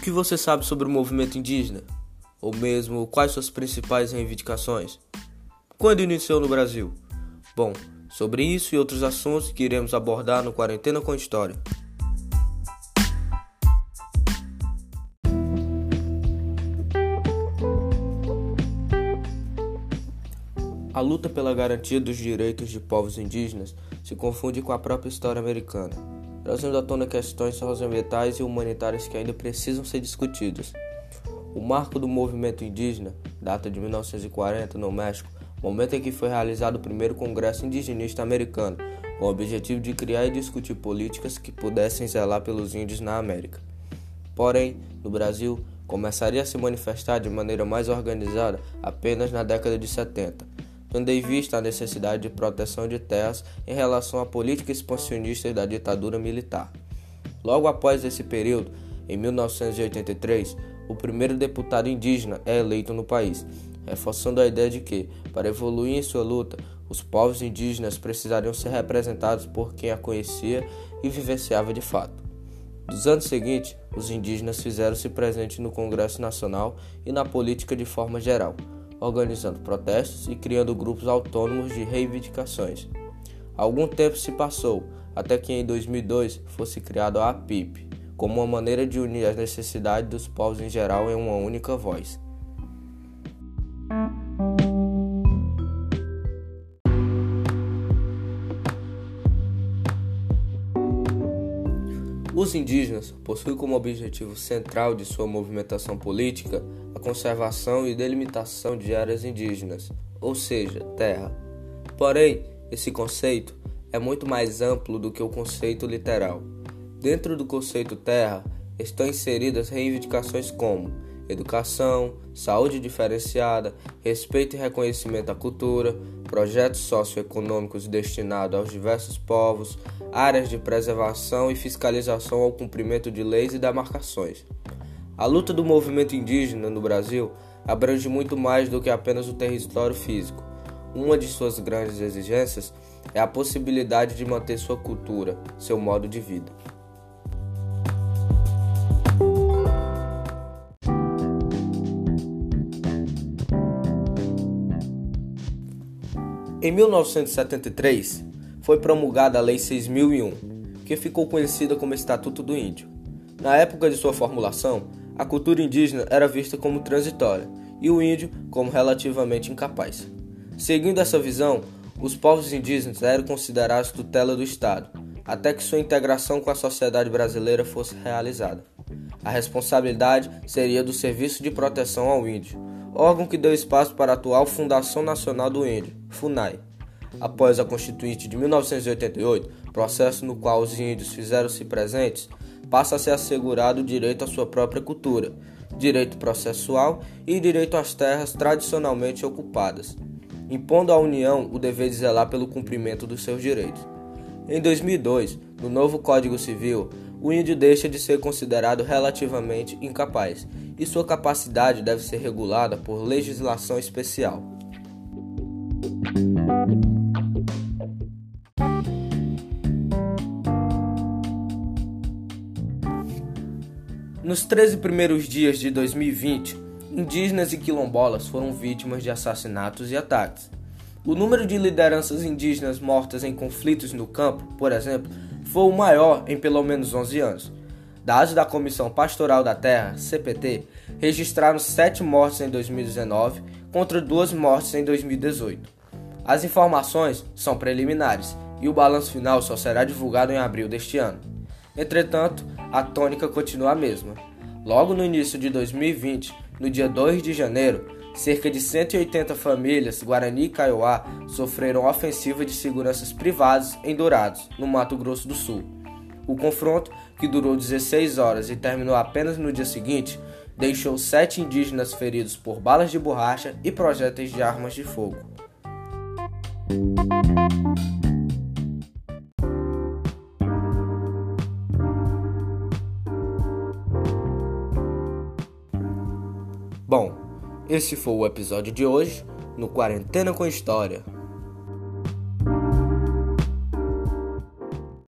que você sabe sobre o movimento indígena? Ou mesmo quais suas principais reivindicações? Quando iniciou no Brasil? Bom, sobre isso e outros assuntos que iremos abordar no Quarentena com História. A luta pela garantia dos direitos de povos indígenas se confunde com a própria história americana, trazendo à tona questões socioambientais e humanitárias que ainda precisam ser discutidas. O marco do movimento indígena data de 1940 no México, momento em que foi realizado o primeiro Congresso Indigenista Americano, com o objetivo de criar e discutir políticas que pudessem zelar pelos índios na América. Porém, no Brasil, começaria a se manifestar de maneira mais organizada apenas na década de 70 tendo em vista a necessidade de proteção de terras em relação à política expansionista da ditadura militar. Logo após esse período, em 1983, o primeiro deputado indígena é eleito no país, reforçando a ideia de que, para evoluir em sua luta, os povos indígenas precisariam ser representados por quem a conhecia e vivenciava de fato. Nos anos seguintes, os indígenas fizeram-se presentes no Congresso Nacional e na política de forma geral organizando protestos e criando grupos autônomos de reivindicações. Algum tempo se passou até que em 2002 fosse criado a APIP, como uma maneira de unir as necessidades dos povos em geral em uma única voz. Os indígenas possuem como objetivo central de sua movimentação política a conservação e delimitação de áreas indígenas, ou seja, terra. Porém, esse conceito é muito mais amplo do que o conceito literal. Dentro do conceito terra estão inseridas reivindicações como educação, saúde diferenciada, respeito e reconhecimento à cultura, projetos socioeconômicos destinados aos diversos povos, áreas de preservação e fiscalização ao cumprimento de leis e demarcações. A luta do movimento indígena no Brasil abrange muito mais do que apenas o território físico. Uma de suas grandes exigências é a possibilidade de manter sua cultura, seu modo de vida. Em 1973, foi promulgada a Lei 6001, que ficou conhecida como Estatuto do Índio. Na época de sua formulação, a cultura indígena era vista como transitória e o índio como relativamente incapaz. Seguindo essa visão, os povos indígenas eram considerados tutela do Estado, até que sua integração com a sociedade brasileira fosse realizada. A responsabilidade seria do Serviço de Proteção ao Índio, órgão que deu espaço para a atual Fundação Nacional do Índio, FUNAI. Após a Constituinte de 1988, processo no qual os índios fizeram-se presentes, passa a ser assegurado o direito à sua própria cultura, direito processual e direito às terras tradicionalmente ocupadas, impondo à União o dever de zelar pelo cumprimento dos seus direitos. Em 2002, no novo Código Civil, o índio deixa de ser considerado relativamente incapaz e sua capacidade deve ser regulada por legislação especial. Nos 13 primeiros dias de 2020, indígenas e quilombolas foram vítimas de assassinatos e ataques. O número de lideranças indígenas mortas em conflitos no campo, por exemplo, foi o maior em pelo menos 11 anos. Dados da Comissão Pastoral da Terra, CPT, registraram 7 mortes em 2019 contra 2 mortes em 2018. As informações são preliminares e o balanço final só será divulgado em abril deste ano. Entretanto, a tônica continua a mesma. Logo no início de 2020, no dia 2 de janeiro, cerca de 180 famílias Guarani e Kaiowá sofreram ofensiva de seguranças privadas em Dourados, no Mato Grosso do Sul. O confronto, que durou 16 horas e terminou apenas no dia seguinte, deixou sete indígenas feridos por balas de borracha e projéteis de armas de fogo. Bom, esse foi o episódio de hoje no Quarentena com História.